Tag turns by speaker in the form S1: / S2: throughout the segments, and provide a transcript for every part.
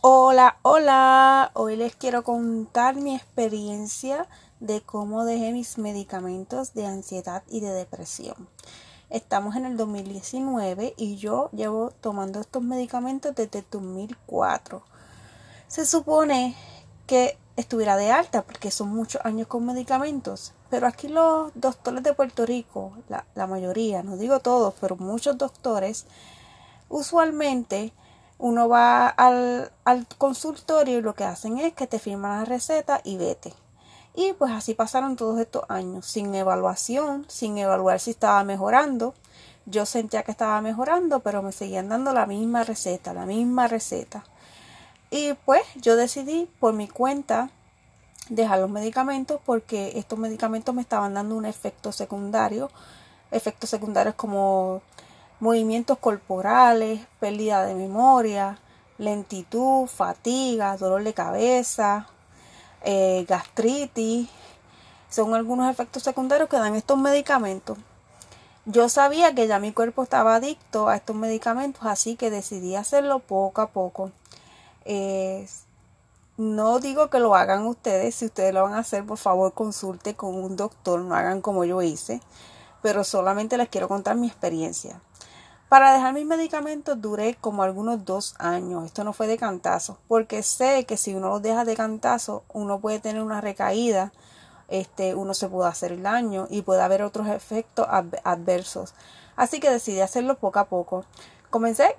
S1: Hola, hola. Hoy les quiero contar mi experiencia de cómo dejé mis medicamentos de ansiedad y de depresión. Estamos en el 2019 y yo llevo tomando estos medicamentos desde 2004. Se supone que estuviera de alta porque son muchos años con medicamentos, pero aquí los doctores de Puerto Rico, la, la mayoría, no digo todos, pero muchos doctores, usualmente uno va al, consultorio y lo que hacen es que te firman la receta y vete. Y pues así pasaron todos estos años, sin evaluación, sin evaluar si estaba mejorando. Yo sentía que estaba mejorando, pero me seguían dando la misma receta, la misma receta. Y pues yo decidí por mi cuenta dejar los medicamentos porque estos medicamentos me estaban dando un efecto secundario. Efectos secundarios como movimientos corporales, pérdida de memoria, lentitud, fatiga, dolor de cabeza, eh, gastritis. Son algunos efectos secundarios que dan estos medicamentos. Yo sabía que ya mi cuerpo estaba adicto a estos medicamentos, así que decidí hacerlo poco a poco. no digo que lo hagan ustedes, si ustedes lo van a hacer, por favor consulte con un doctor, no hagan como yo hice, pero solamente les quiero contar mi experiencia. Para dejar mis medicamentos duré como algunos dos años. Esto no fue de cantazo, porque sé que si uno los deja de cantazo, uno puede tener una recaída, este, uno se puede hacer daño y puede haber otros efectos adversos. Así que decidí hacerlo poco a poco. Comencé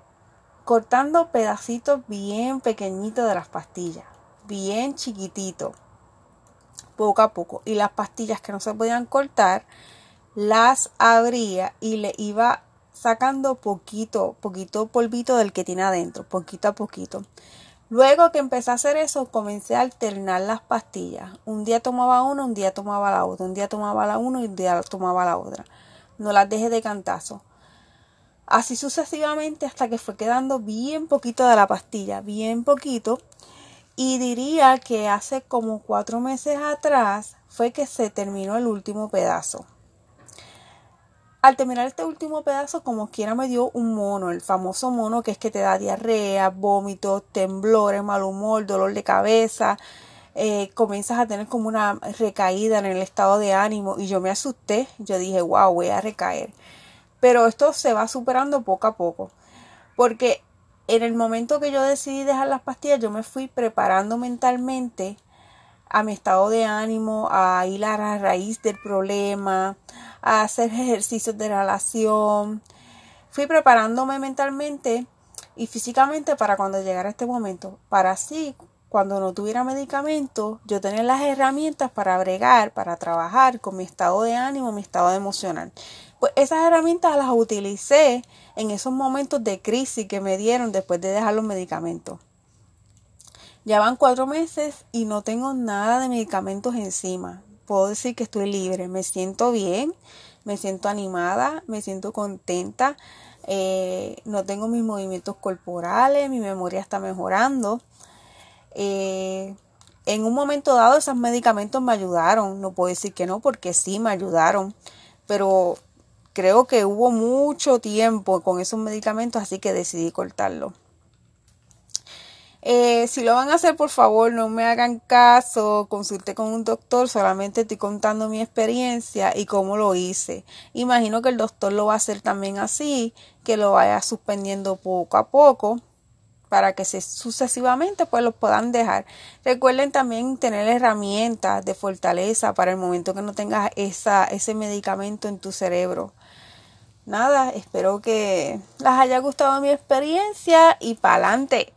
S1: cortando pedacitos bien pequeñitos de las pastillas, bien chiquitito, poco a poco. Y las pastillas que no se podían cortar, las abría y le iba sacando poquito, poquito polvito del que tiene adentro, poquito a poquito. Luego que empecé a hacer eso, comencé a alternar las pastillas. Un día tomaba una, un día tomaba la otra, un día tomaba la una y un día tomaba la otra. No las dejé de cantazo. Así sucesivamente hasta que fue quedando bien poquito de la pastilla, bien poquito. Y diría que hace como cuatro meses atrás fue que se terminó el último pedazo. Al terminar este último pedazo, como quiera me dio un mono, el famoso mono que es que te da diarrea, vómitos, temblores, mal humor, dolor de cabeza, eh, comienzas a tener como una recaída en el estado de ánimo y yo me asusté, yo dije, wow, voy a recaer. Pero esto se va superando poco a poco, porque en el momento que yo decidí dejar las pastillas, yo me fui preparando mentalmente a mi estado de ánimo, a ir a la raíz del problema, a hacer ejercicios de relación. Fui preparándome mentalmente y físicamente para cuando llegara este momento, para así cuando no tuviera medicamento, yo tener las herramientas para bregar, para trabajar con mi estado de ánimo, mi estado emocional. Pues esas herramientas las utilicé en esos momentos de crisis que me dieron después de dejar los medicamentos. Ya van cuatro meses y no tengo nada de medicamentos encima puedo decir que estoy libre, me siento bien, me siento animada, me siento contenta, eh, no tengo mis movimientos corporales, mi memoria está mejorando. Eh, en un momento dado esos medicamentos me ayudaron, no puedo decir que no porque sí me ayudaron, pero creo que hubo mucho tiempo con esos medicamentos, así que decidí cortarlo. Eh, si lo van a hacer, por favor, no me hagan caso, consulte con un doctor, solamente estoy contando mi experiencia y cómo lo hice. Imagino que el doctor lo va a hacer también así, que lo vaya suspendiendo poco a poco para que se, sucesivamente pues lo puedan dejar. Recuerden también tener herramientas de fortaleza para el momento que no tengas esa, ese medicamento en tu cerebro. Nada, espero que les haya gustado mi experiencia y pa'lante.